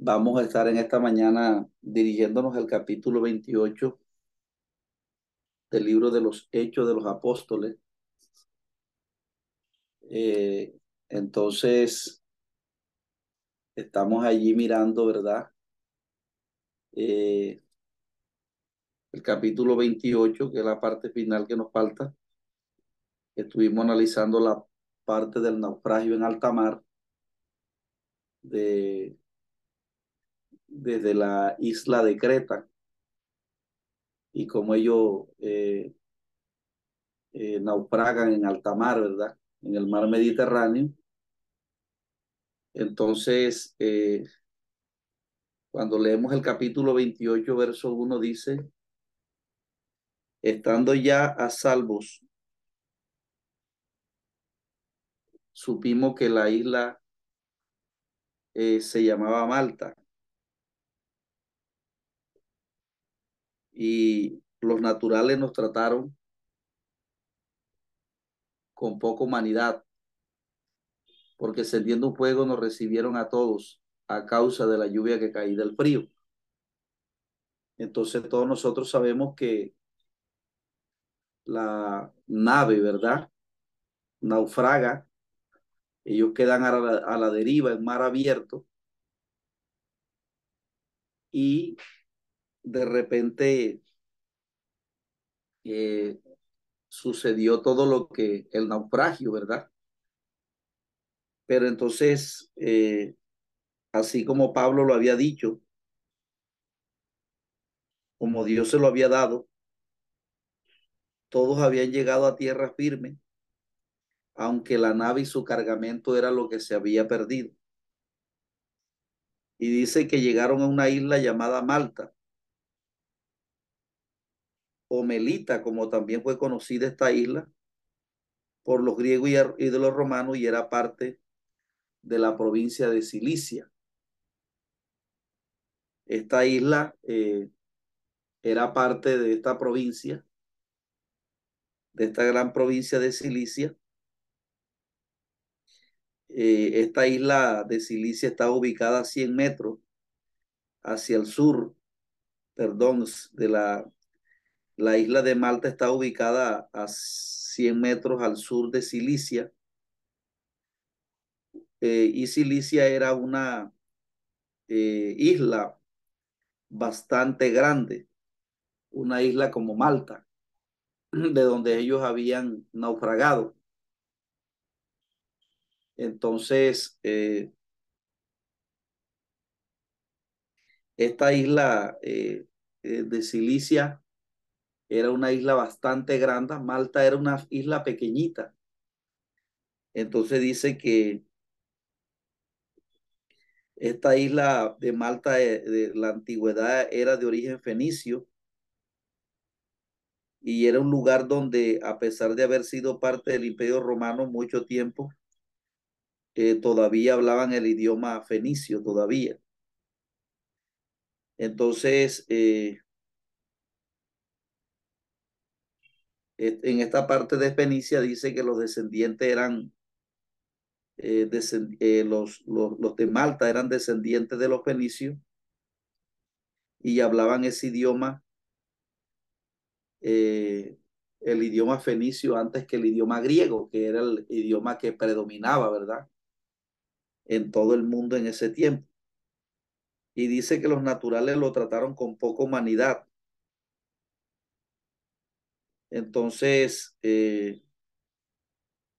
vamos a estar en esta mañana dirigiéndonos al capítulo 28 del libro de los Hechos de los Apóstoles. Eh, entonces, estamos allí mirando, ¿verdad? Eh, el capítulo 28, que es la parte final que nos falta. Estuvimos analizando la parte del naufragio en alta mar de, desde la isla de Creta y como ellos eh, eh, naufragan en alta mar, ¿verdad? En el mar Mediterráneo. Entonces, eh, cuando leemos el capítulo 28, verso 1, dice, estando ya a salvos, supimos que la isla se llamaba Malta y los naturales nos trataron con poca humanidad, porque encendiendo un fuego nos recibieron a todos a causa de la lluvia que caía del frío. Entonces todos nosotros sabemos que la nave, ¿verdad? Naufraga, ellos quedan a la, a la deriva en mar abierto y de repente eh, sucedió todo lo que el naufragio, ¿verdad? Pero entonces, eh, así como Pablo lo había dicho, como Dios se lo había dado, todos habían llegado a tierra firme, aunque la nave y su cargamento era lo que se había perdido. Y dice que llegaron a una isla llamada Malta, o como también fue conocida esta isla por los griegos y de los romanos y era parte de la provincia de Cilicia. Esta isla eh, era parte de esta provincia, de esta gran provincia de Cilicia. Eh, esta isla de Cilicia está ubicada a 100 metros hacia el sur, perdón, de la la isla de Malta está ubicada a 100 metros al sur de Cilicia. Eh, y Cilicia era una eh, isla bastante grande, una isla como Malta, de donde ellos habían naufragado. Entonces, eh, esta isla de Cilicia era una isla bastante grande, Malta era una isla pequeñita. Entonces dice que esta isla de Malta de, la antigüedad era de origen fenicio y era un lugar donde a pesar de haber sido parte del imperio romano mucho tiempo, eh, todavía hablaban el idioma fenicio, todavía. Entonces, eh, en esta parte de Fenicia dice que los descendientes eran, eh, eh, los, los, de Malta eran descendientes de los fenicios y hablaban ese idioma, eh, el idioma fenicio antes que el idioma griego, que era el idioma que predominaba, ¿verdad? En todo el mundo en ese tiempo. Y dice que los naturales lo trataron con poca humanidad entonces, eh,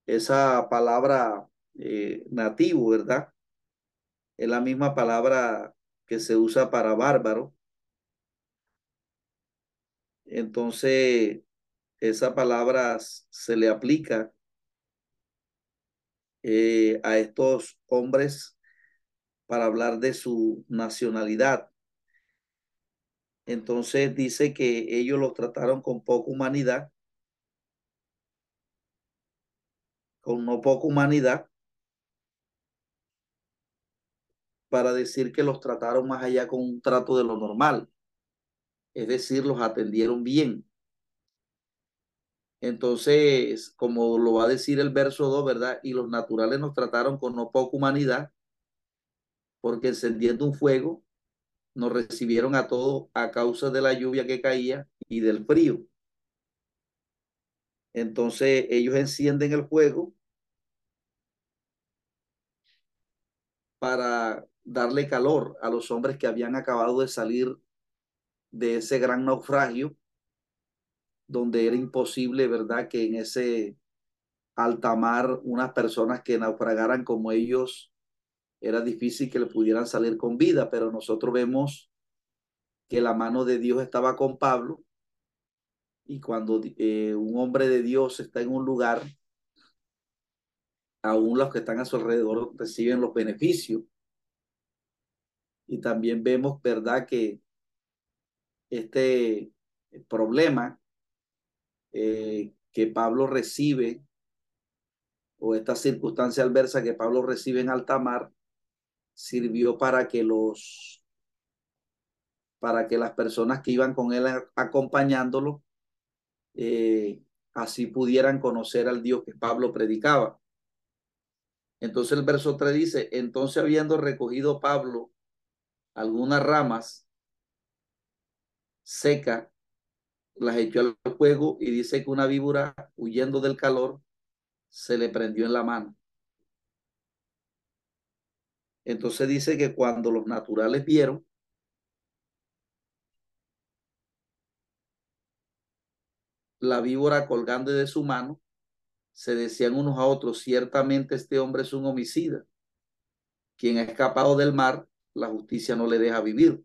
esa palabra eh, nativo, ¿verdad? Es la misma palabra que se usa para bárbaro. Entonces, esa palabra se le aplica eh, a estos hombres para hablar de su nacionalidad. Entonces dice que ellos los trataron con poca humanidad, con no poca humanidad, para decir que los trataron más allá con un trato de lo normal. Es decir, los atendieron bien. Entonces, como lo va a decir el verso 2, ¿verdad? Y los naturales nos trataron con no poca humanidad, porque encendiendo un fuego, nos recibieron a todos a causa de la lluvia que caía y del frío. Entonces ellos encienden el fuego para darle calor a los hombres que habían acabado de salir de ese gran naufragio, donde era imposible, ¿verdad?, que en ese alta mar unas personas que naufragaran como ellos, era difícil que le pudieran salir con vida, pero nosotros vemos que la mano de Dios estaba con Pablo y cuando eh, un hombre de Dios está en un lugar, aún los que están a su alrededor reciben los beneficios. Y también vemos, ¿verdad?, que este problema eh, que Pablo recibe, o esta circunstancia adversa que Pablo recibe en alta mar, sirvió para que los para que las personas que iban con él acompañándolo eh, así pudieran conocer al Dios que Pablo predicaba. Entonces el verso 3 dice, entonces habiendo recogido Pablo algunas ramas secas, las echó al fuego y dice que una víbora, huyendo del calor, se le prendió en la mano. Entonces dice que cuando los naturales vieron la víbora colgando de su mano, se decían unos a otros, ciertamente este hombre es un homicida. Quien ha escapado del mar, la justicia no le deja vivir.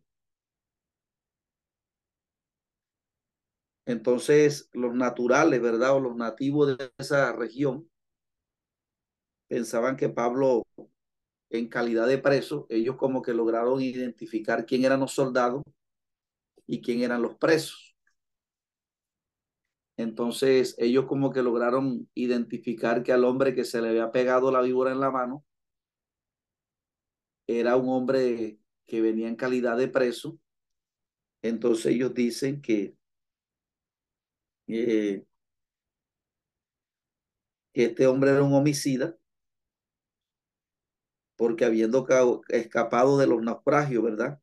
Entonces, los naturales, ¿verdad? O los nativos de esa región pensaban que Pablo, en calidad de preso, ellos como que lograron identificar quién eran los soldados y quién eran los presos. Entonces ellos como que lograron identificar que al hombre que se le había pegado la víbora en la mano era un hombre que venía en calidad de preso. Entonces ellos dicen que, eh, que este hombre era un homicida porque habiendo escapado de los naufragios, ¿verdad?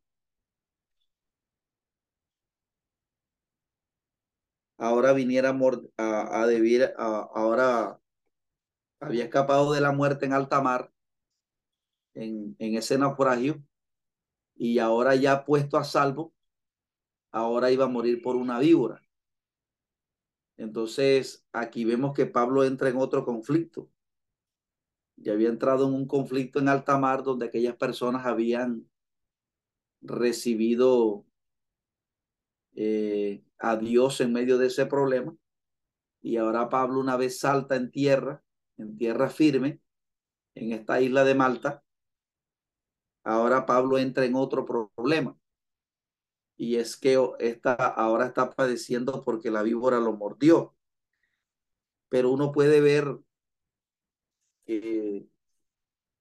ahora viniera a, a debir, ahora había escapado de la muerte en alta mar, en ese naufragio, y ahora ya puesto a salvo, ahora iba a morir por una víbora. Entonces, aquí vemos que Pablo entra en otro conflicto. Ya había entrado en un conflicto en alta mar donde aquellas personas habían recibido eh, a Dios en medio de ese problema. Y ahora Pablo una vez salta en tierra, en tierra firme, en esta isla de Malta. Ahora Pablo entra en otro problema. Y es que está, ahora está padeciendo porque la víbora lo mordió. Pero uno puede ver que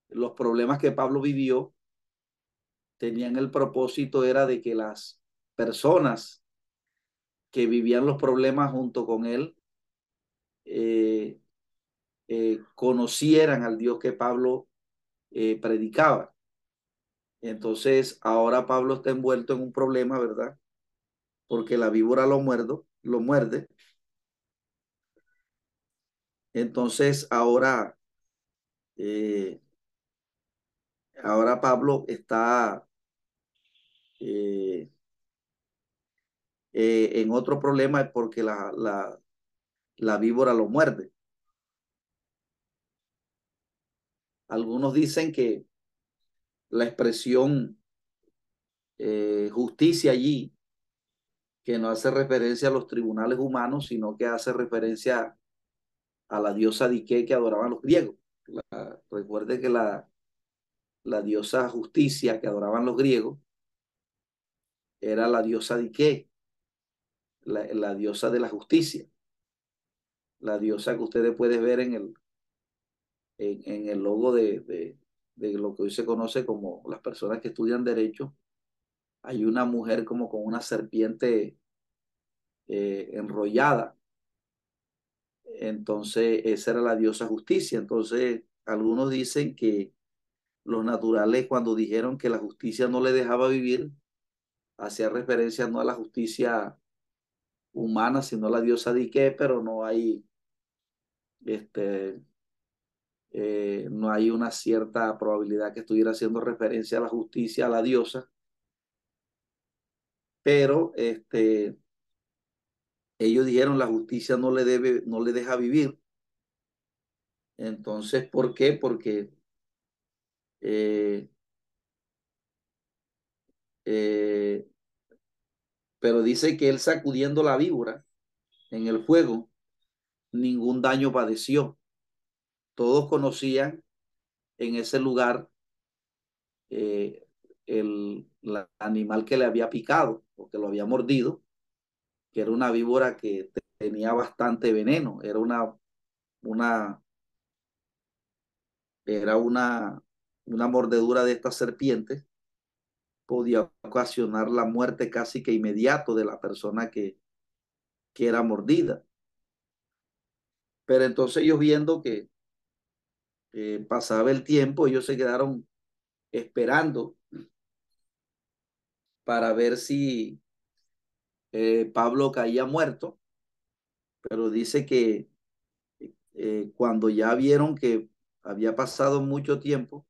los problemas que Pablo vivió tenían el propósito era de que las personas que vivían los problemas junto con él eh, eh, conocieran al Dios que Pablo eh, predicaba. Entonces, ahora Pablo está envuelto en un problema, ¿verdad? Porque la víbora lo, muerdo, lo muerde. Entonces, ahora, ahora Pablo está eh, en otro problema porque la, la, la víbora lo muerde. Algunos dicen que la expresión eh, justicia allí, que no hace referencia a los tribunales humanos, sino que hace referencia a la diosa Dique que adoraban los griegos. Recuerde que la, la diosa justicia que adoraban los griegos era la diosa Dique, la, la diosa de la justicia, la diosa que ustedes pueden ver en el, en, en el logo de, de, de lo que hoy se conoce como las personas que estudian derecho, hay una mujer como con una serpiente eh, enrollada. Entonces, esa era la diosa justicia. Entonces, algunos dicen que los naturales cuando dijeron que la justicia no le dejaba vivir, hacía referencia no a la justicia humana, sino a la diosa Dique, pero no hay, este, eh, no hay una cierta probabilidad que estuviera haciendo referencia a la justicia, a la diosa, pero este, ellos dijeron la justicia no le debe, no le deja vivir. Entonces, ¿por qué? Porque eh, eh, pero dice que él sacudiendo la víbora en el fuego, ningún daño padeció. Todos conocían en ese lugar eh, el, el, animal que le había picado o que lo había mordido, que era una víbora que tenía bastante veneno, era una, una, era una, una mordedura de estas serpientes podía ocasionar la muerte casi que inmediato de la persona que, que era mordida. Pero entonces ellos viendo que pasaba el tiempo, ellos se quedaron esperando para ver si eh, Pablo caía muerto, pero dice que eh, cuando ya vieron que había pasado mucho tiempo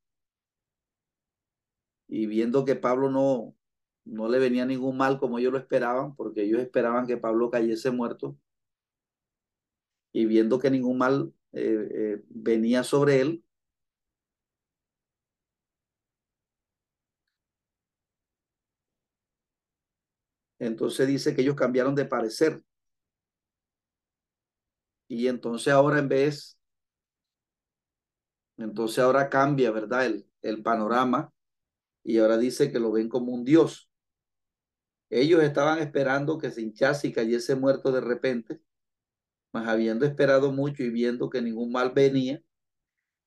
y viendo que Pablo no, no le venía ningún mal como ellos lo esperaban, porque ellos esperaban que Pablo cayese muerto, y viendo que ningún mal eh, venía sobre él, entonces dice que ellos cambiaron de parecer. Y entonces ahora en vez, entonces ahora cambia, ¿verdad? El, el panorama y ahora dice que lo ven como un dios. Ellos estaban esperando que se hinchase y cayese muerto de repente, mas habiendo esperado mucho y viendo que ningún mal venía,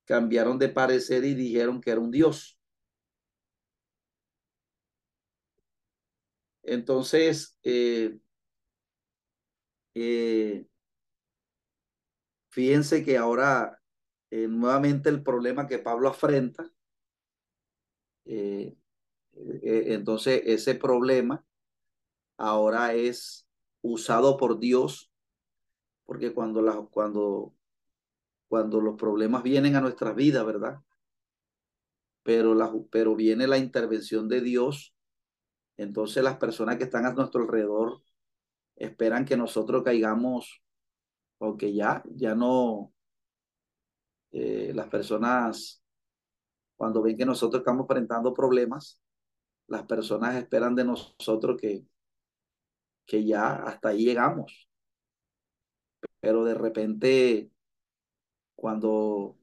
cambiaron de parecer y dijeron que era un dios. Entonces, eh, eh, fíjense que ahora eh, nuevamente el problema que Pablo afrenta entonces ese problema ahora es usado por Dios, porque cuando, la, cuando, cuando los problemas vienen a nuestras vidas, ¿verdad? Pero, la, pero viene la intervención de Dios, entonces las personas que están a nuestro alrededor esperan que nosotros caigamos o que ya, ya no, eh, las personas cuando ven que nosotros estamos enfrentando problemas, las personas esperan de nosotros que, que ya hasta ahí llegamos. Pero de repente, cuando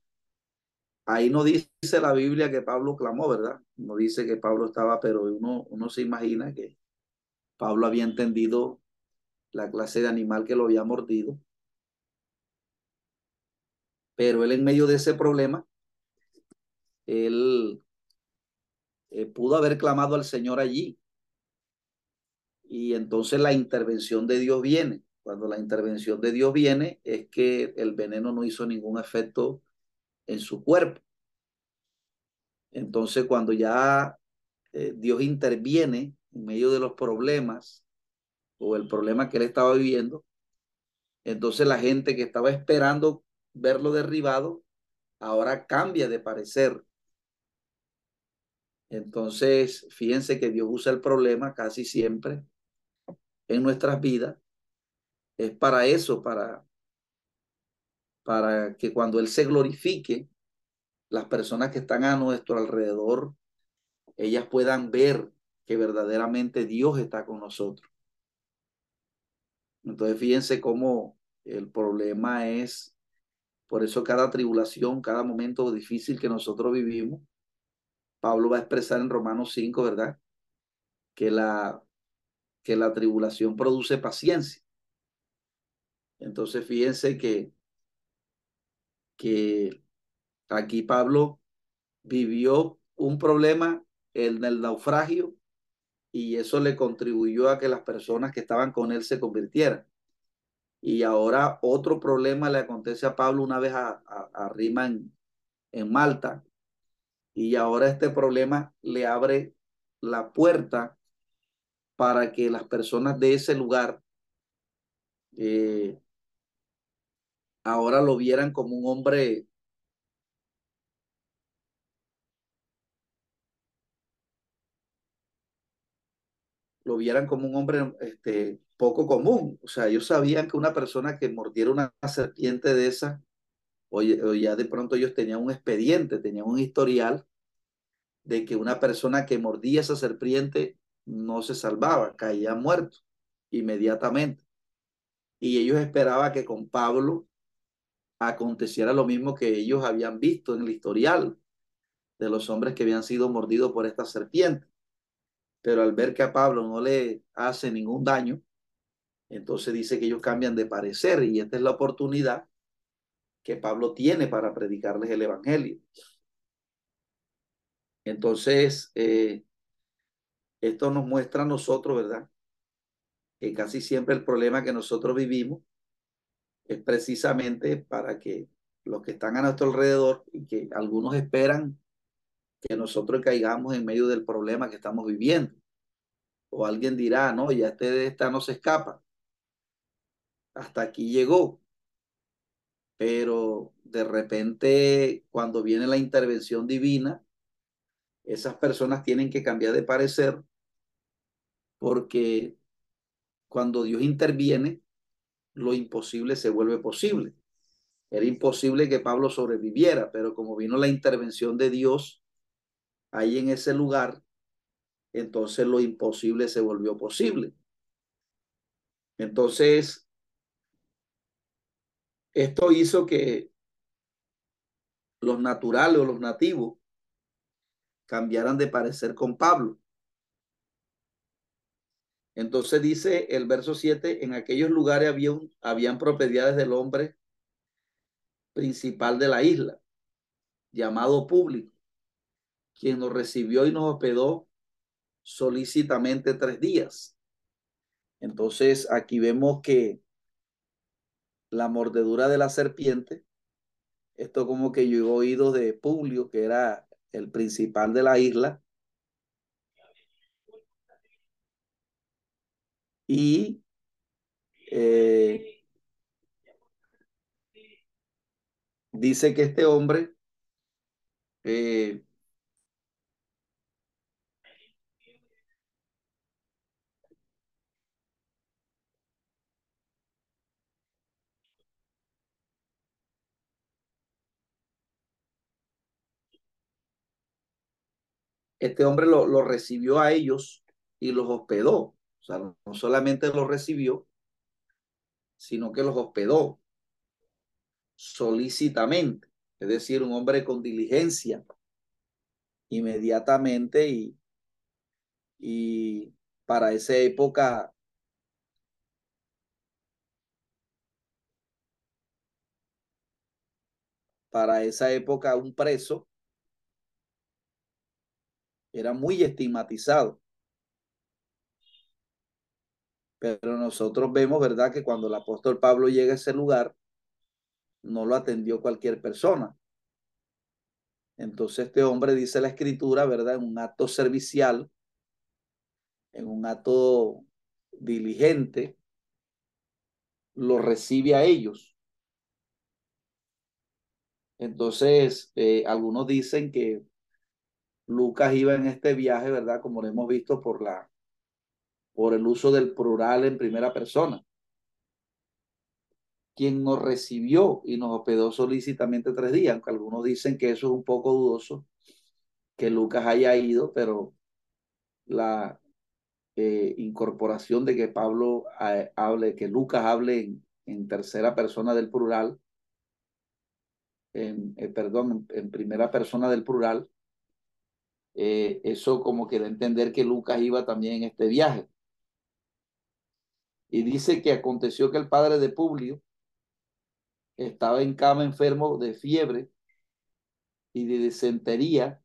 ahí no dice la Biblia que Pablo clamó, ¿verdad? No dice que Pablo estaba, pero uno, se imagina que Pablo había entendido la clase de animal que lo había mordido. Pero él en medio de ese problema él eh, pudo haber clamado al Señor allí. Y entonces la intervención de Dios viene. Cuando la intervención de Dios viene es que el veneno no hizo ningún efecto en su cuerpo. Entonces cuando ya eh, Dios interviene en medio de los problemas o el problema que él estaba viviendo, entonces la gente que estaba esperando verlo derribado ahora cambia de parecer entonces, fíjense que Dios usa el problema casi siempre en nuestras vidas. Es para eso, para, para que cuando Él se glorifique, las personas que están a nuestro alrededor, ellas puedan ver que verdaderamente Dios está con nosotros. Entonces, fíjense cómo el problema es, por eso cada tribulación, cada momento difícil que nosotros vivimos, Pablo va a expresar en Romanos 5, ¿verdad? Que la, que la tribulación produce paciencia. Entonces fíjense que, que aquí Pablo vivió un problema en el naufragio y eso le contribuyó a que las personas que estaban con él se convirtieran. Y ahora otro problema le acontece a Pablo una vez a, a, en, en Malta. Y ahora este problema le abre la puerta para que las personas de ese lugar eh, ahora lo vieran como un hombre lo vieran como un hombre este, poco común. O sea, ellos sabían que una persona que mordiera una serpiente de esa, o, ya de pronto ellos tenían un expediente, tenían un historial de que una persona que mordía esa serpiente no se salvaba, caía muerto inmediatamente. Y ellos esperaban que con Pablo aconteciera lo mismo que ellos habían visto en el historial de los hombres que habían sido mordidos por esta serpiente. Pero al ver que a Pablo no le hace ningún daño, entonces dice que ellos cambian de parecer y esta es la oportunidad que Pablo tiene para predicarles el Evangelio. Entonces, eh, esto nos muestra a nosotros, ¿verdad? Que casi siempre el problema que nosotros vivimos es precisamente para que los que están a nuestro alrededor y que algunos esperan que nosotros caigamos en medio del problema que estamos viviendo. O alguien dirá, no, ya este de esta no se escapa. Hasta aquí llegó. Pero de repente, cuando viene la intervención divina, esas personas tienen que cambiar de parecer porque cuando Dios interviene, lo imposible se vuelve posible. Era imposible que Pablo sobreviviera, pero como vino la intervención de Dios ahí en ese lugar, entonces lo imposible se volvió posible. Entonces, esto hizo que los naturales o los nativos cambiaran de parecer con Pablo. Entonces dice el verso 7, en aquellos lugares había habían propiedades del hombre principal de la isla, llamado público, quien nos recibió y nos hospedó solícitamente tres días. Entonces aquí vemos que la mordedura de la serpiente, esto como que he oído de Publio, que era el principal de la isla, y eh, dice que este hombre eh, este hombre lo, lo recibió a ellos y los hospedó. O sea, no solamente los recibió, sino que los hospedó solícitamente, es decir, un hombre con diligencia, inmediatamente y, y para esa época para esa época un preso era muy estigmatizado. Pero nosotros vemos, ¿verdad?, que cuando el apóstol Pablo llega a ese lugar, no lo atendió cualquier persona. Entonces este hombre dice la escritura, ¿verdad?, en un acto servicial, en un acto diligente, lo recibe a ellos. Entonces, eh, algunos dicen que Lucas iba en este viaje, ¿verdad? Como lo hemos visto por la por el uso del plural en primera persona. Quien nos recibió y nos hospedó solícitamente tres días, aunque algunos dicen que eso es un poco dudoso, que Lucas haya ido, pero la eh, incorporación de que Pablo eh, hable, que Lucas hable en, tercera persona del plural, en, eh, perdón, en, primera persona del plural, eso como que entender que Lucas iba también en este viaje. Y dice que aconteció que el padre de Publio estaba en cama enfermo de fiebre y de disentería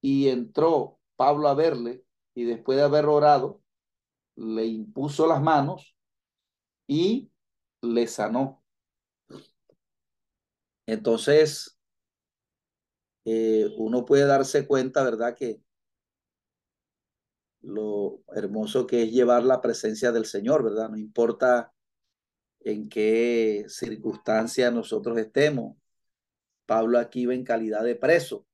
y entró Pablo a verle y después de haber orado, le impuso las manos y le sanó. Entonces, eh, uno puede darse cuenta, ¿verdad? Que lo hermoso que es llevar la presencia del Señor, ¿verdad? No importa en qué circunstancia nosotros estemos. Pablo aquí va en calidad de preso.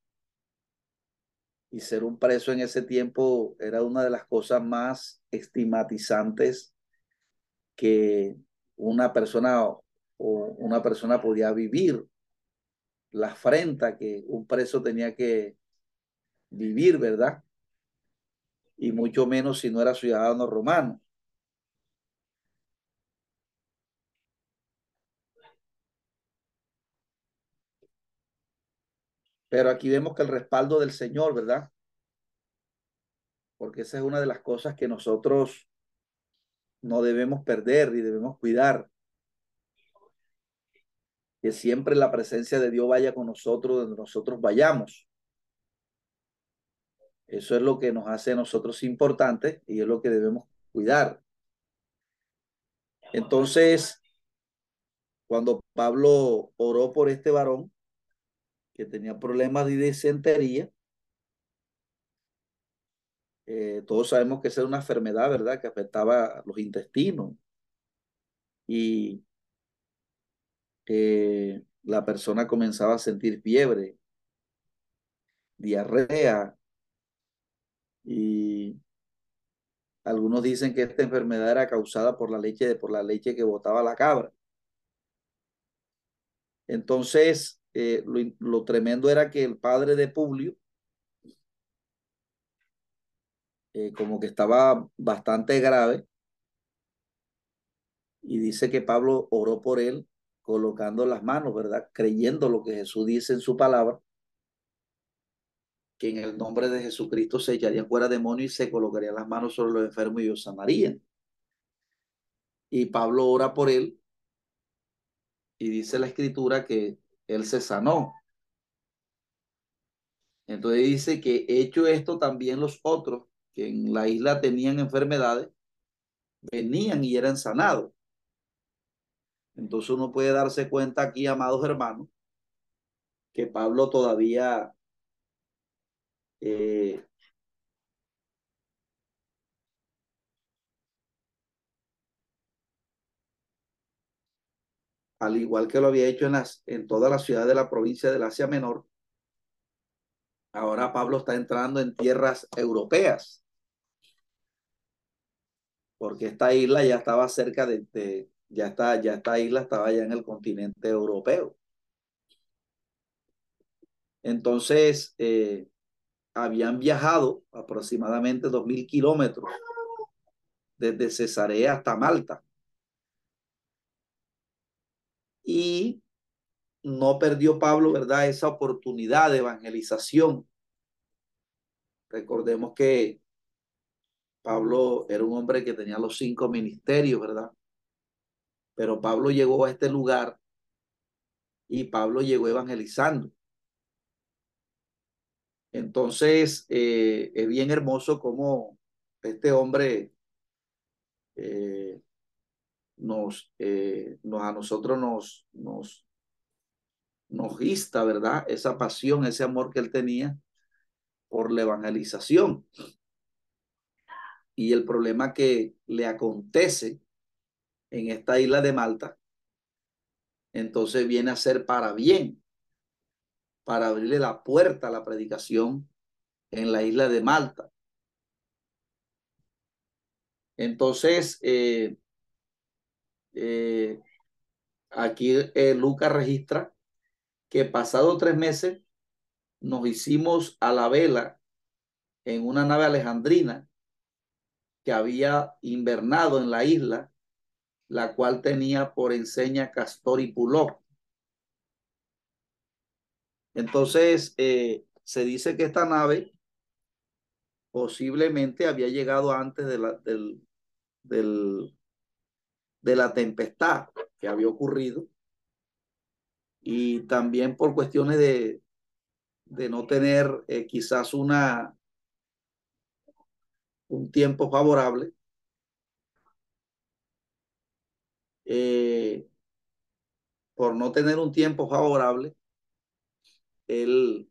Y ser un preso en ese tiempo era una de las cosas más estigmatizantes que una persona o una persona podía vivir. La afrenta que un preso tenía que vivir, ¿verdad? Y mucho menos si no era ciudadano romano. Pero aquí vemos que el respaldo del Señor, ¿verdad? Porque esa es una de las cosas que nosotros no debemos perder y debemos cuidar. Que siempre la presencia de Dios vaya con nosotros donde nosotros vayamos. Eso es lo que nos hace a nosotros importantes y es lo que debemos cuidar. Entonces, cuando Pablo oró por este varón, que tenía problemas de disentería. Eh, todos sabemos que esa es una enfermedad, ¿verdad? Que afectaba los intestinos. Y eh, la persona comenzaba a sentir fiebre, diarrea. Y algunos dicen que esta enfermedad era causada por la leche, por la leche que botaba la cabra. Entonces, eh, lo, tremendo era que el padre de Publio, eh, como que estaba bastante grave, y dice que Pablo oró por él colocando las manos, ¿verdad? Creyendo lo que Jesús dice en su palabra, que en el nombre de Jesucristo se echarían fuera demonios y se colocarían las manos sobre los enfermos y los sanarían. Y Pablo ora por él y dice la escritura que él se sanó. Entonces dice que hecho esto también los otros que en la isla tenían enfermedades, venían y eran sanados. Entonces uno puede darse cuenta aquí, amados hermanos, que Pablo todavía eh, al igual que lo había hecho en, las, en toda la ciudad de la provincia del Asia Menor, ahora Pablo está entrando en tierras europeas, porque esta isla ya estaba cerca de, ya está, ya esta isla estaba ya en el continente europeo. Entonces, eh, habían viajado aproximadamente dos mil kilómetros desde Cesarea hasta Malta. y no perdió Pablo, ¿verdad? Esa oportunidad de evangelización. Recordemos que Pablo era un hombre que tenía los cinco ministerios, ¿verdad? Pero Pablo llegó a este lugar y Pablo llegó evangelizando. Entonces, eh, es bien hermoso cómo este hombre eh, nos, eh, nos a nosotros nos, nos, nos insta, ¿verdad? Esa pasión, ese amor que él tenía por la evangelización. Y el problema que le acontece en esta isla de Malta, entonces viene a ser para bien, para abrirle la puerta a la predicación en la isla de Malta. Entonces, eh, eh, aquí eh, Lucas registra que pasado tres meses nos hicimos a la vela en una nave alejandrina que había invernado en la isla, la cual tenía por enseña Castor y Puló. Entonces, eh, se dice que esta nave posiblemente había llegado antes de la, del, de la tempestad que había ocurrido y también por cuestiones de, de no tener eh, quizás una un tiempo favorable. Eh, por no tener un tiempo favorable, él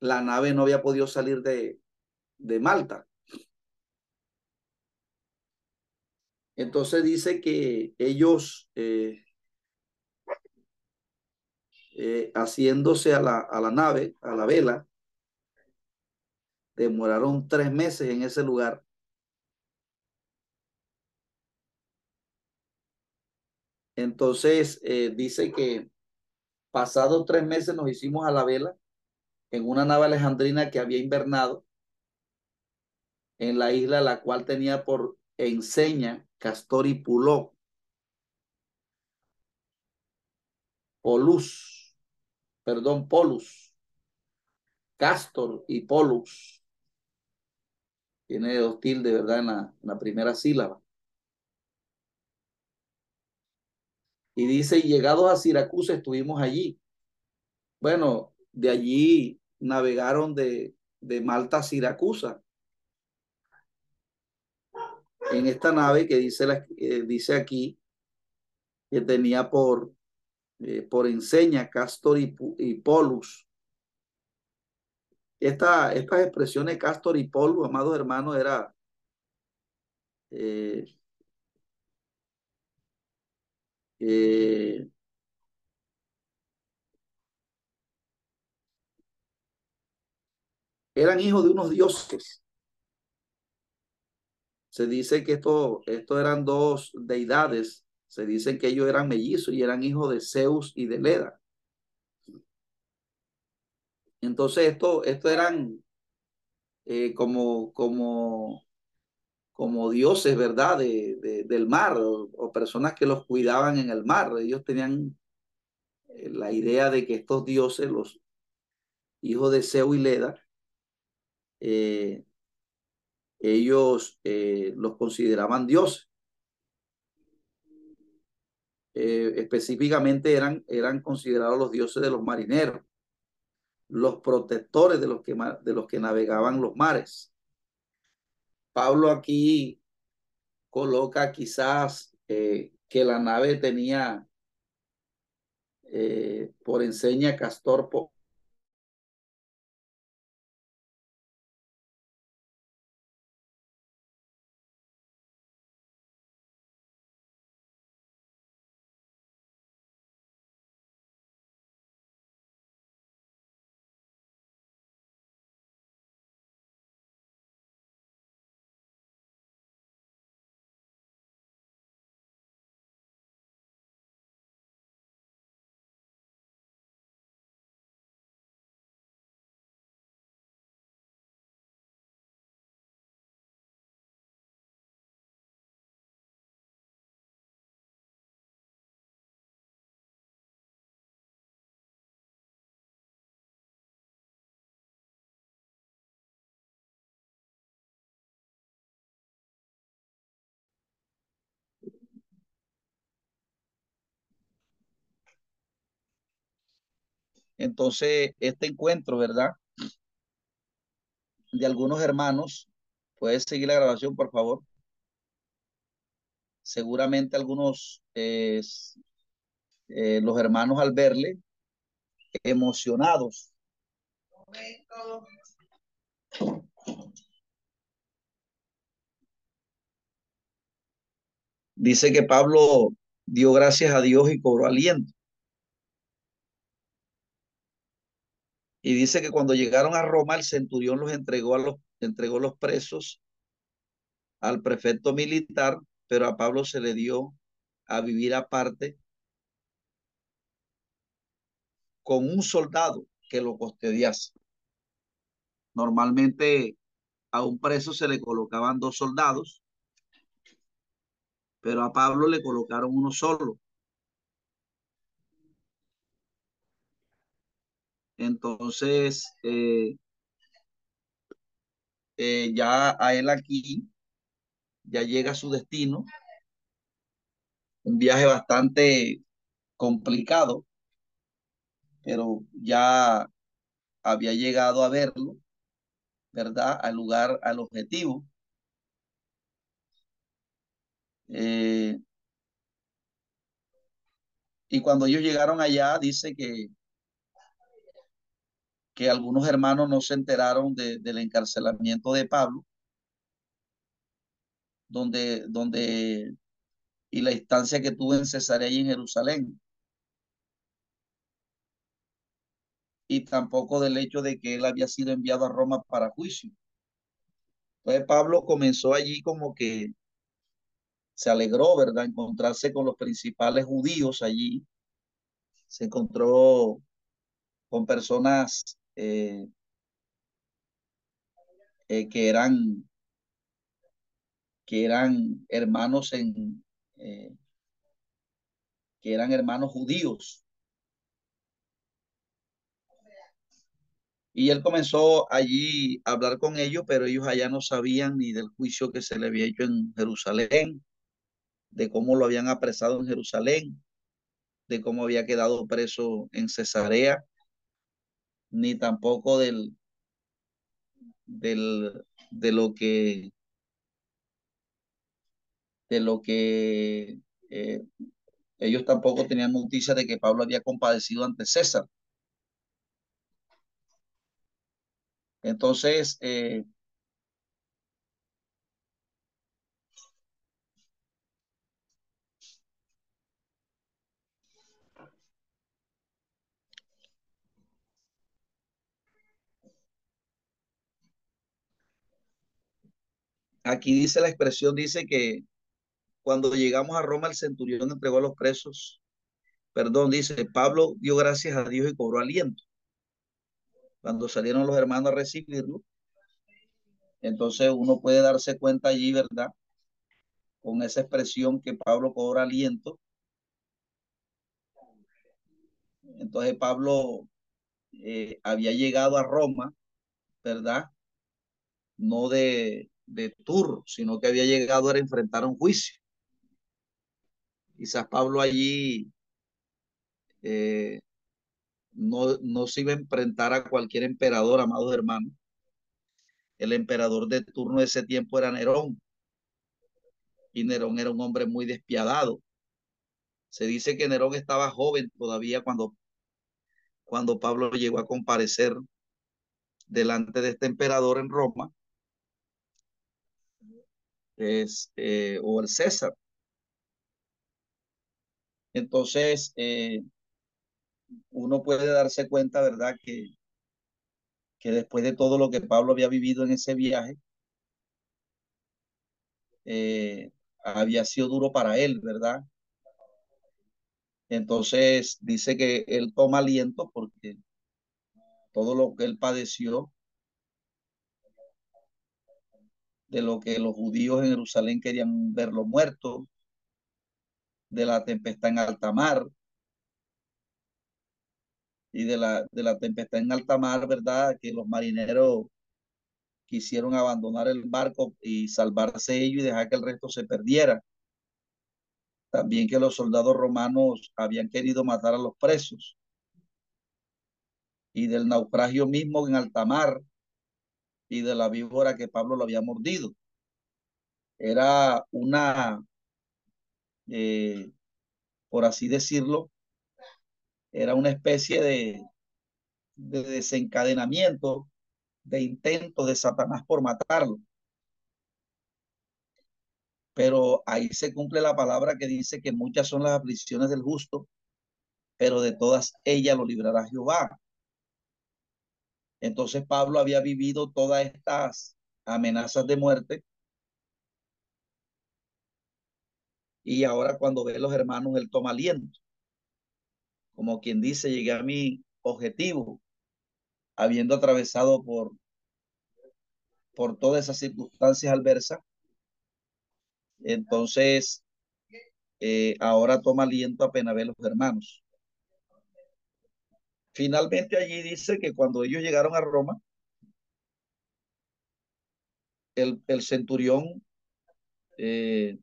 la nave no había podido salir de, de Malta. Entonces dice que ellos, eh, eh, haciéndose a la, a la nave, a la vela, demoraron tres meses en ese lugar. Entonces eh, dice que pasados tres meses nos hicimos a la vela en una nave alejandrina que había invernado en la isla, la cual tenía por enseña Castor y Puló. Polus, perdón, Polus. Castor y Polus. Tiene dos tildes, ¿verdad? En la, en la primera sílaba. Y dice, y llegados a Siracusa estuvimos allí. Bueno, de allí navegaron de, de Malta a Siracusa. En esta nave que dice, la, eh, dice aquí que tenía por, eh, por enseña Castor y, y Polus. Esta, estas expresiones Castor y Polus, amados hermanos, era eh, eh, eran hijos de unos dioses. Se dice que esto, esto eran dos deidades. Se dice que ellos eran mellizos y eran hijos de Zeus y de Leda. Entonces, esto, esto eran eh, como, como, como dioses, ¿verdad? De, de del mar o, personas que los cuidaban en el mar. Ellos tenían eh, la idea de que estos dioses, los hijos de Zeus y Leda, eh, ellos eh, los consideraban dioses. Específicamente eran, eran considerados los dioses de los marineros, los protectores de los que, de los que navegaban los mares. Pablo aquí coloca quizás eh, que la nave tenía eh, por enseña Castor Entonces, este encuentro, ¿verdad? De algunos hermanos, puedes seguir la grabación, por favor. Seguramente algunos, eh, eh, los hermanos al verle, emocionados. Dice que Pablo dio gracias a Dios y cobró aliento. Y dice que cuando llegaron a Roma, el centurión los entregó a los, entregó los presos al prefecto militar, pero a Pablo se le dio a vivir aparte con un soldado que lo custodiase. Normalmente a un preso se le colocaban dos soldados, pero a Pablo le colocaron uno solo. Entonces, eh, eh, ya a él aquí, ya llega a su destino, un viaje bastante complicado, pero ya había llegado a verlo, ¿verdad? Al lugar, al objetivo. Eh, y cuando ellos llegaron allá, dice que, que algunos hermanos no se enteraron de, del encarcelamiento de Pablo, donde, donde, y la instancia que tuvo en Cesarea y en Jerusalén. Y tampoco del hecho de que él había sido enviado a Roma para juicio. Entonces Pablo comenzó allí como que se alegró, ¿verdad? Encontrarse con los principales judíos allí. Se encontró con personas eh, eh, que eran que eran hermanos en eh, que eran hermanos judíos. Y él comenzó allí a hablar con ellos, pero ellos allá no sabían ni del juicio que se le había hecho en Jerusalén, de cómo lo habían apresado en Jerusalén, de cómo había quedado preso en Cesarea, ni tampoco del, del, de lo que de lo que eh, ellos tampoco tenían noticia de que Pablo había compadecido ante César. Entonces, eh, aquí dice la expresión, dice que cuando llegamos a Roma, el centurión entregó a los presos. Perdón, dice, Pablo dio gracias a Dios y cobró aliento. Cuando salieron los hermanos a recibirlo, entonces uno puede darse cuenta allí, ¿verdad? Con esa expresión que Pablo cobra aliento. Entonces Pablo eh, había llegado a Roma, ¿verdad? No de, de tour, sino que había llegado a enfrentar un juicio. Quizás Pablo allí eh, no, no se iba a enfrentar a cualquier emperador, amados hermanos. El emperador de turno de ese tiempo era Nerón. Y Nerón era un hombre muy despiadado. Se dice que Nerón estaba joven todavía cuando, cuando Pablo llegó a comparecer delante de este emperador en Roma, es, eh, o el César. Entonces, eh, uno puede darse cuenta, ¿verdad? Que, que después de todo lo que Pablo había vivido en ese viaje, eh, había sido duro para él, ¿verdad? Entonces dice que él toma aliento porque todo lo que él padeció, de lo que los judíos en Jerusalén querían verlo muerto, de la tempestad en alta mar y de la, de la tempestad en alta mar, ¿verdad? Que los marineros quisieron abandonar el barco y salvarse ellos y dejar que el resto se perdiera. También que los soldados romanos habían querido matar a los presos. Y del naufragio mismo en alta mar y de la víbora que Pablo lo había mordido. Era una eh, por así decirlo, era una especie de, de desencadenamiento, de intento de Satanás por matarlo. Pero ahí se cumple la palabra que dice que muchas son las aflicciones del justo, pero de todas ellas lo librará Jehová. Entonces Pablo había vivido todas estas amenazas de muerte y ahora cuando ve los hermanos, él toma aliento. Como quien dice, llegué a mi objetivo, habiendo atravesado por, por todas esas circunstancias adversas. Entonces, eh, ahora toma aliento apenas ve los hermanos. Finalmente allí dice que cuando ellos llegaron a Roma, el, centurión eh,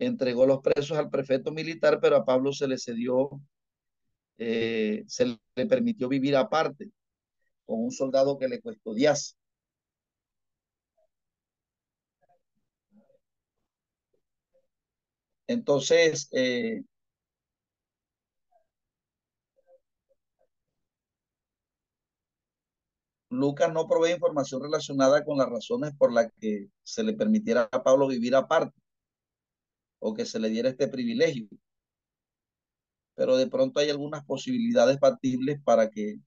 entregó los presos al prefecto militar, pero a Pablo se le cedió, eh, se le permitió vivir aparte con un soldado que le custodiase. Entonces, eh, Lucas no provee información relacionada con las razones por las que se le permitiera a Pablo vivir aparte o que se le diera este privilegio. Pero de pronto hay algunas posibilidades factibles para que,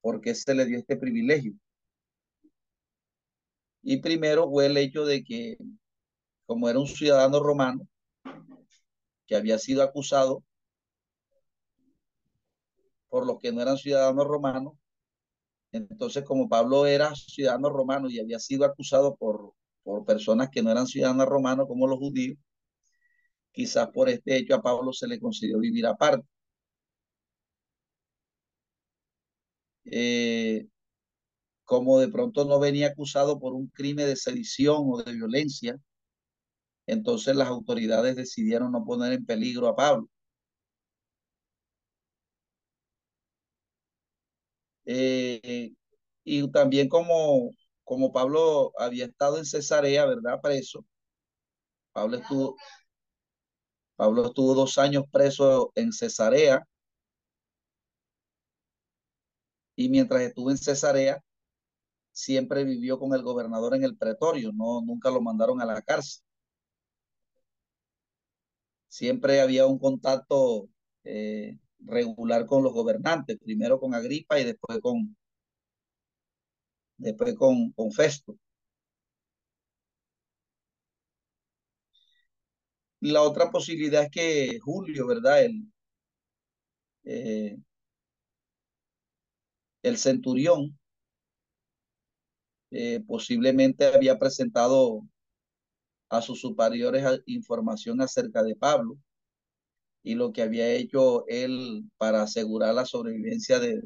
por qué se le dio este privilegio. Y primero fue el hecho de que, como era un ciudadano romano, que había sido acusado por los que no eran ciudadanos romanos, entonces, como Pablo era ciudadano romano y había sido acusado por, por personas que no eran ciudadanos romanos como los judíos, quizás por este hecho a Pablo se le concedió vivir aparte. Eh, como de pronto no venía acusado por un crimen de sedición o de violencia, entonces las autoridades decidieron no poner en peligro a Pablo. Eh, y también como, como Pablo había estado en Cesarea, ¿verdad? Preso. Pablo estuvo, Pablo estuvo dos años preso en Cesarea. Y mientras estuvo en Cesarea, siempre vivió con el gobernador en el pretorio, no, nunca lo mandaron a la cárcel. Siempre había un contacto eh, regular con los gobernantes, primero con Agripa y después con, después con, con Festo. La otra posibilidad es que Julio, ¿verdad? El, eh, el centurión eh, posiblemente había presentado a sus superiores información acerca de Pablo y lo que había hecho él para asegurar la sobrevivencia de,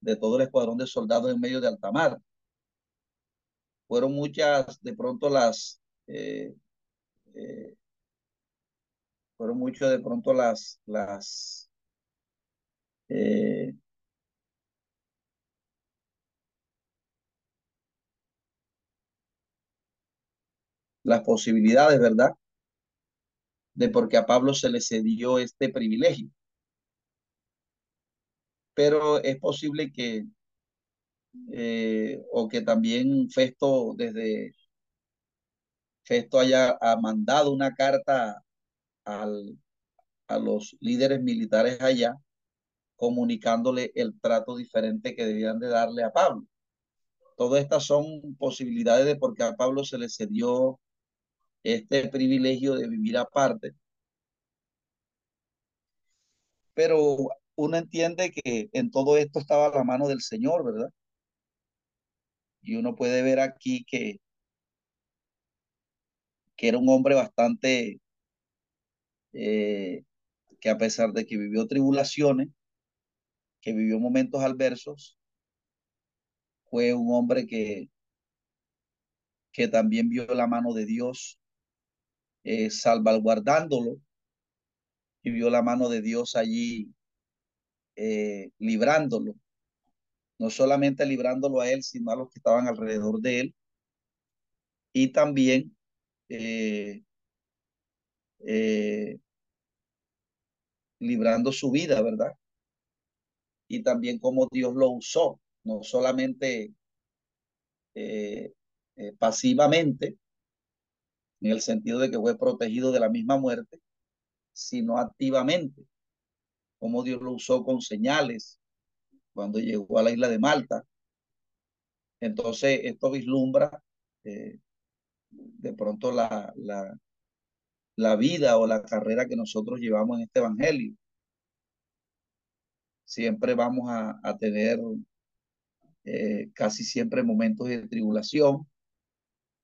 de todo el escuadrón de soldados en medio de alta mar. Fueron muchas, de pronto las, eh, eh, fueron muchos de pronto las, las, eh, las posibilidades, ¿verdad? De por qué a Pablo se le cedió este privilegio. Pero es posible que, eh, o que también Festo desde Festo haya mandado una carta al, a los líderes militares allá, comunicándole el trato diferente que debían de darle a Pablo. Todas estas son posibilidades de por qué a Pablo se le cedió este privilegio de vivir aparte. Pero uno entiende que en todo esto estaba la mano del Señor, ¿verdad? Y uno puede ver aquí que, que era un hombre bastante, eh, que a pesar de que vivió tribulaciones, que vivió momentos adversos, fue un hombre que, que también vio la mano de Dios eh, salvaguardándolo y vio la mano de Dios allí eh, librándolo, no solamente librándolo a él, sino a los que estaban alrededor de él, y también eh, librando su vida, ¿verdad? Y también cómo Dios lo usó, no solamente pasivamente, en el sentido de que fue protegido de la misma muerte, sino activamente, como Dios lo usó con señales cuando llegó a la isla de Malta. Entonces, esto vislumbra eh, de pronto la, la, vida o la carrera que nosotros llevamos en este Evangelio. Siempre vamos a, a tener eh, casi siempre momentos de tribulación,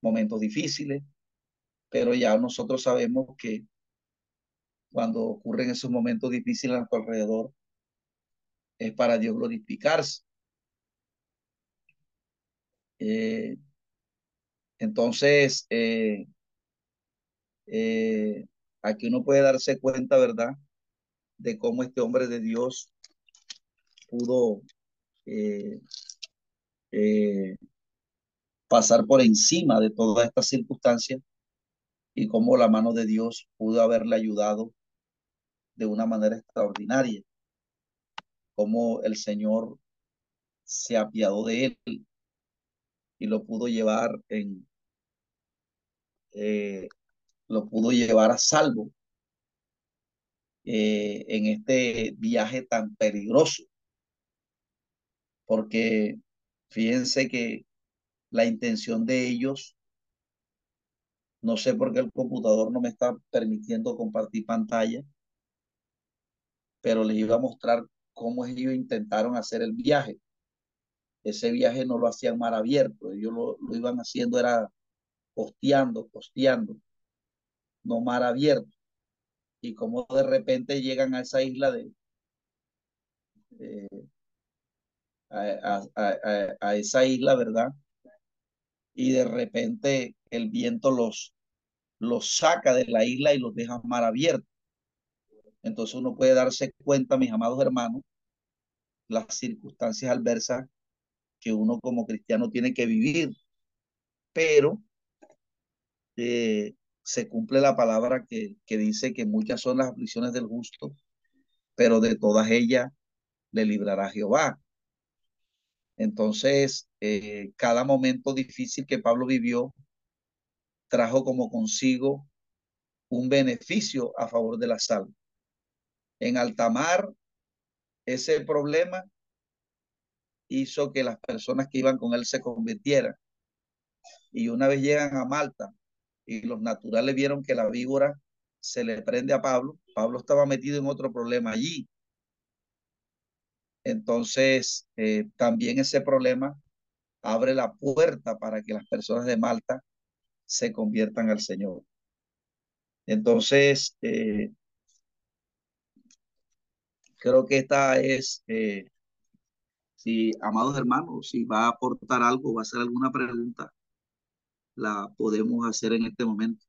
momentos difíciles, pero ya nosotros sabemos que cuando ocurren esos momentos difíciles a nuestro alrededor, es para Dios glorificarse. Eh, Entonces, eh, eh, aquí uno puede darse cuenta, ¿verdad? De cómo este hombre de Dios pudo pasar por encima de todas estas circunstancias y cómo la mano de Dios pudo haberle ayudado de una manera extraordinaria, cómo el Señor se apiadó de él y lo pudo llevar en, eh, lo pudo llevar a salvo eh, en este viaje tan peligroso. Porque fíjense que la intención de ellos, no sé por qué el computador no me está permitiendo compartir pantalla, pero les iba a mostrar cómo ellos intentaron hacer el viaje. Ese viaje no lo hacían mar abierto, ellos lo, lo iban haciendo era costeando, costeando, no mar abierto. Y como de repente llegan a esa isla de, eh, a, a, a, a, esa isla, ¿verdad? Y de repente el viento los, los saca de la isla y los deja mar abierto. Entonces uno puede darse cuenta, mis amados hermanos, las circunstancias adversas que uno como cristiano tiene que vivir. Pero eh, se cumple la palabra que, que dice que muchas son las aflicciones del justo, pero de todas ellas le librará Jehová. Entonces, eh, cada momento difícil que Pablo vivió trajo como consigo un beneficio a favor de la salva. En altamar, ese problema hizo que las personas que iban con él se convirtieran. Y una vez llegan a Malta y los naturales vieron que la víbora se le prende a Pablo, Pablo estaba metido en otro problema allí. Entonces, eh, también ese problema abre la puerta para que las personas de Malta se conviertan al Señor. Entonces, eh, creo que esta es, eh, si, amados hermanos, si va a aportar algo, va a hacer alguna pregunta, la podemos hacer en este momento.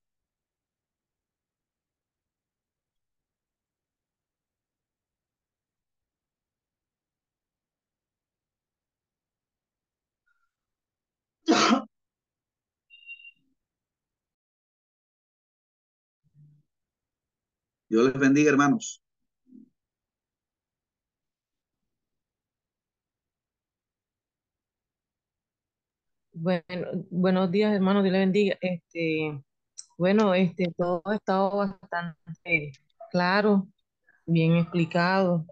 Dios les bendiga, hermanos. Bueno, buenos días, hermanos, Dios les bendiga. Este, bueno, este, todo ha estado bastante claro, bien explicado.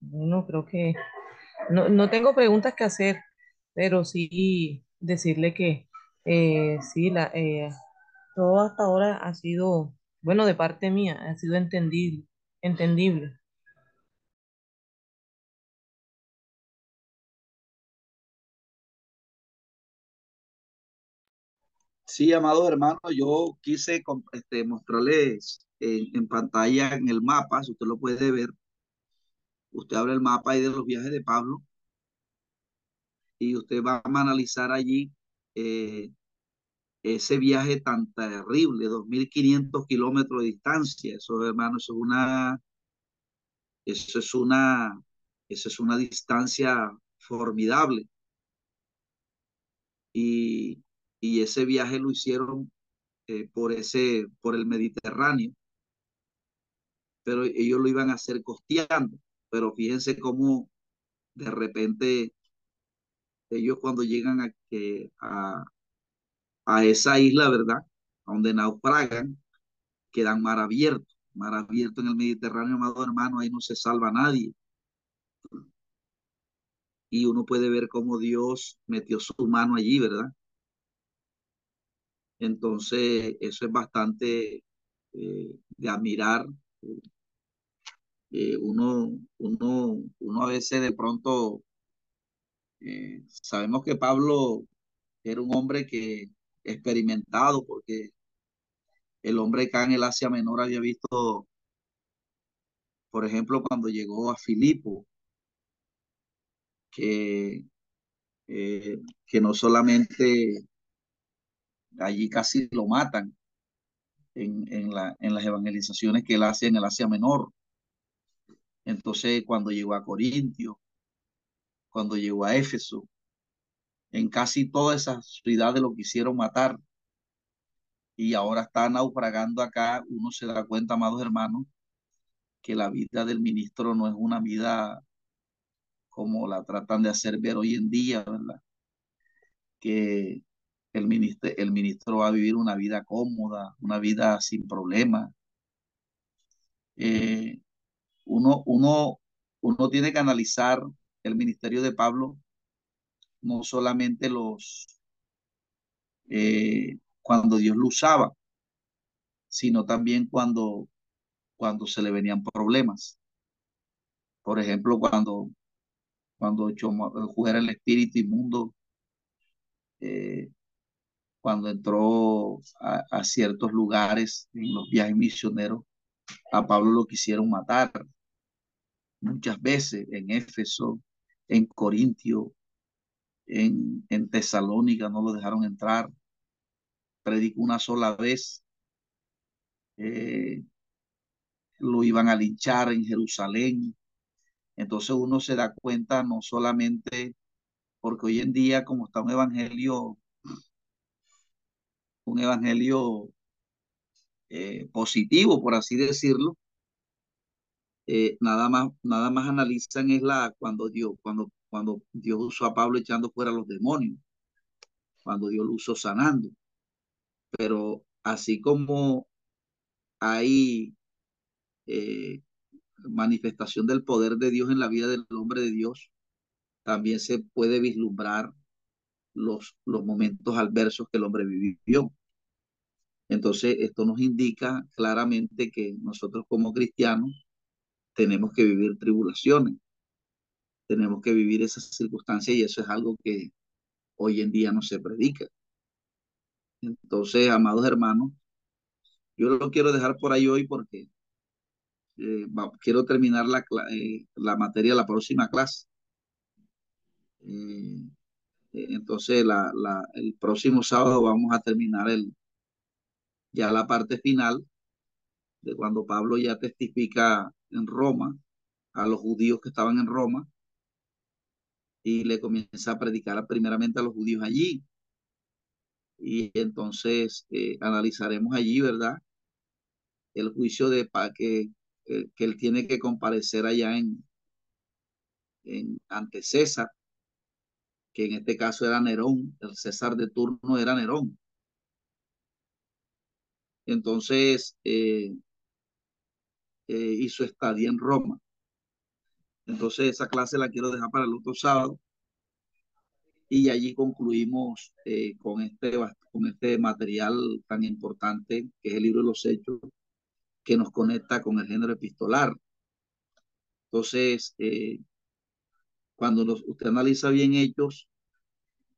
Bueno, creo que no, no tengo preguntas que hacer, pero sí decirle que eh, sí, la, eh, todo hasta ahora ha sido, bueno, de parte mía, ha sido entendible, entendible. Sí, amado hermano, yo quise este, mostrarles en, en, pantalla en el mapa, si usted lo puede ver, usted abre el mapa ahí de los viajes de Pablo y usted va a analizar allí eh, ese viaje tan terrible, 2.500 kilómetros de distancia, eso hermano, eso es una, eso es una, eso es una distancia formidable. Y, y ese viaje lo hicieron eh, por, ese, por el Mediterráneo, pero ellos lo iban a hacer costeando, pero fíjense cómo de repente ellos cuando llegan a, a, a esa isla, ¿verdad? Donde naufragan, quedan mar abierto, mar abierto en el Mediterráneo, amado hermano, ahí no se salva nadie. Y uno puede ver cómo Dios metió su mano allí, ¿verdad? Entonces, eso es bastante eh, de admirar. Eh, uno, uno, uno a veces de pronto, eh, sabemos que Pablo era un hombre que experimentado, porque el hombre acá en el Asia Menor había visto, por ejemplo, cuando llegó a Filipo, que, que no solamente allí casi lo matan en, en, la, en las evangelizaciones que él hace en el Asia Menor. Entonces, cuando llegó a Corintio, cuando llegó a Éfeso, en casi todas esas ciudades lo quisieron matar. Y ahora está naufragando acá. Uno se da cuenta, amados hermanos, que la vida del ministro no es una vida como la tratan de hacer ver hoy en día, ¿verdad? Que el ministro, el ministro va a vivir una vida cómoda, una vida sin problemas. Eh, uno, uno, uno tiene que analizar el ministerio de Pablo, no solamente los, eh, cuando Dios lo usaba, sino también cuando, cuando se le venían problemas. Por ejemplo, cuando, cuando jugara el espíritu inmundo, eh, cuando entró a, a, ciertos lugares en los viajes misioneros, a Pablo lo quisieron matar muchas veces en Éfeso, en Corintio, en, Tesalónica, no lo dejaron entrar. Predicó una sola vez. Eh, lo iban a linchar en Jerusalén. Entonces uno se da cuenta no solamente porque hoy en día como está un evangelio, un evangelio eh, positivo, por así decirlo, eh, nada más, nada más analizan es la cuando Dios, cuando, cuando Dios usó a Pablo echando fuera los demonios, cuando Dios lo usó sanando. Pero así como hay eh, manifestación del poder de Dios en la vida del hombre de Dios, también se puede vislumbrar los, los momentos adversos que el hombre vivió. Entonces, esto nos indica claramente que nosotros como cristianos tenemos que vivir tribulaciones, tenemos que vivir esas circunstancias y eso es algo que hoy en día no se predica. Entonces, amados hermanos, yo lo quiero dejar por ahí hoy porque eh, quiero terminar la, eh, la materia la próxima clase. Eh, entonces, la, la, el próximo sábado vamos a terminar el, ya la parte final de cuando Pablo ya testifica en Roma a los judíos que estaban en Roma y le comienza a predicar primeramente a los judíos allí. Y entonces eh, analizaremos allí, ¿verdad? El juicio de que, que, que él tiene que comparecer allá en, en ante César, que en este caso era Nerón, el César de turno era Nerón. Entonces, eh, eh, estadía en Roma. Entonces esa clase la quiero dejar para el otro sábado y allí concluimos eh, con, este, con este material tan importante que es el libro de los hechos que nos conecta con el género epistolar. Entonces, eh, cuando los, usted analiza bien hechos,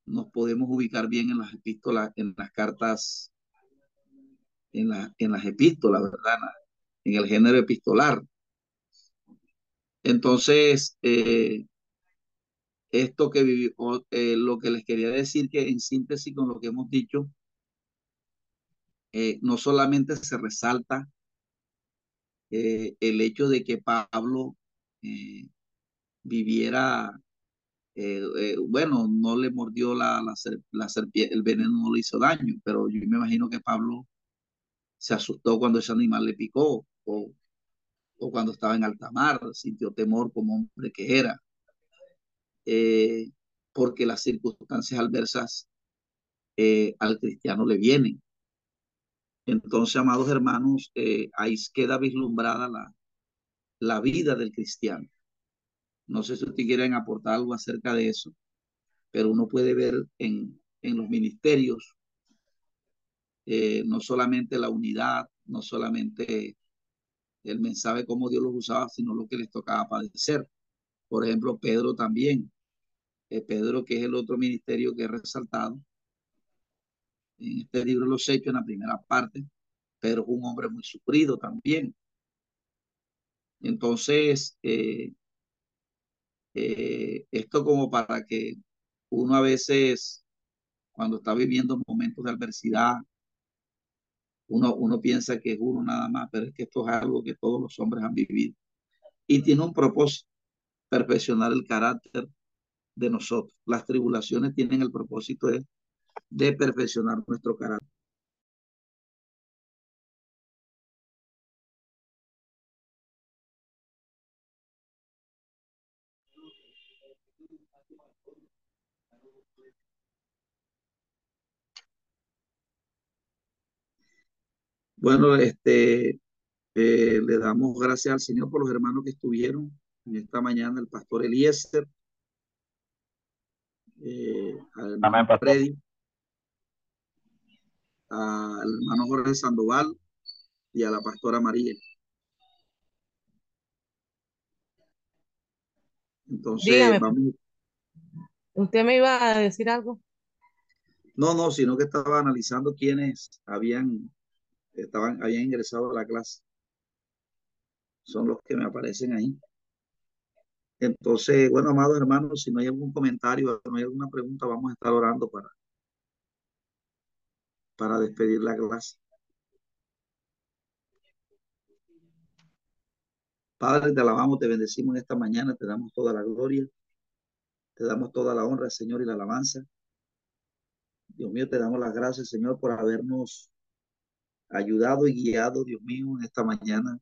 nos podemos ubicar bien en las epístolas, en las cartas, en, la, en las epístolas, ¿verdad? en el género epistolar. Entonces, eh, esto que vivió, eh, lo que les quería decir que en síntesis con lo que hemos dicho, eh, no solamente se resalta el hecho de que Pablo viviera, bueno, no le mordió la, la, serpiente, el veneno no le hizo daño, pero yo me imagino que Pablo se asustó cuando ese animal le picó, o cuando estaba en alta mar, sintió temor como hombre que era, eh, porque las circunstancias adversas eh, al cristiano le vienen. Entonces, amados hermanos, eh, ahí queda vislumbrada la, la vida del cristiano. No sé si ustedes quieren aportar algo acerca de eso, pero uno puede ver en, en los ministerios no solamente la unidad, no solamente el mensaje cómo Dios los usaba, sino lo que les tocaba padecer. Por ejemplo, Pedro también. Eh, Pedro, que es el otro ministerio que he resaltado en este libro Los Hechos, en la primera parte, Pedro es un hombre muy sufrido también. Entonces, eh, eh, esto como para que uno a veces cuando está viviendo momentos de adversidad, uno, uno piensa que es uno nada más, pero es que esto es algo que todos los hombres han vivido. Y tiene un propósito, perfeccionar el carácter de nosotros. Las tribulaciones tienen el propósito de, de perfeccionar nuestro carácter. Bueno, este, eh, le damos gracias al Señor por los hermanos que estuvieron en esta mañana, el pastor Eliezer, eh, al hermano Amén, pastor. Freddy, al hermano Jorge Sandoval y a la pastora María. Entonces, Dígame. vamos, ¿Usted me iba a decir algo? no, no, sino que estaba analizando quiénes habían, estaban, habían ingresado a la clase. Son los que me aparecen ahí. Entonces, bueno, amados hermanos, si no hay algún comentario, no hay alguna pregunta, vamos a estar orando para, para despedir la clase. Padre, te alabamos, te bendecimos en esta mañana, te damos toda la gloria, te damos toda la honra, Señor, y la alabanza. Dios mío, te damos las gracias, Señor, por habernos ayudado y guiado, Dios mío, en esta mañana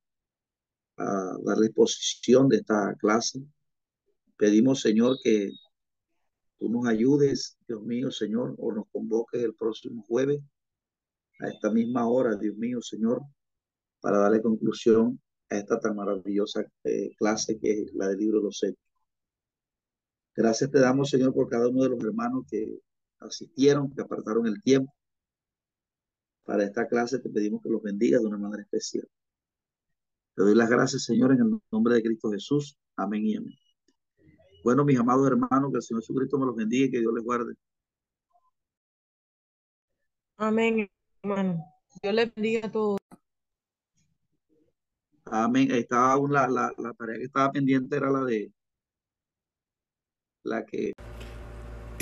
a dar exposición de esta clase. Pedimos, Señor, que tú nos ayudes, Dios mío, Señor, o nos convoques el próximo jueves a esta misma hora, Dios mío, Señor, para darle conclusión a esta tan maravillosa eh, clase que es la del libro de los Hechos. Gracias te damos, Señor, por cada uno de los hermanos que asistieron, que apartaron el tiempo para esta clase. Te pedimos que los bendiga de una manera especial. Te doy las gracias, Señor, en el nombre de Cristo Jesús. Amén y amén. Bueno, mis amados hermanos, que el Señor Jesucristo me los bendiga y que Dios les guarde. Amén, hermano. Dios le bendiga a todos. Amén. Estaba aún la, la, la tarea que estaba pendiente era la de la que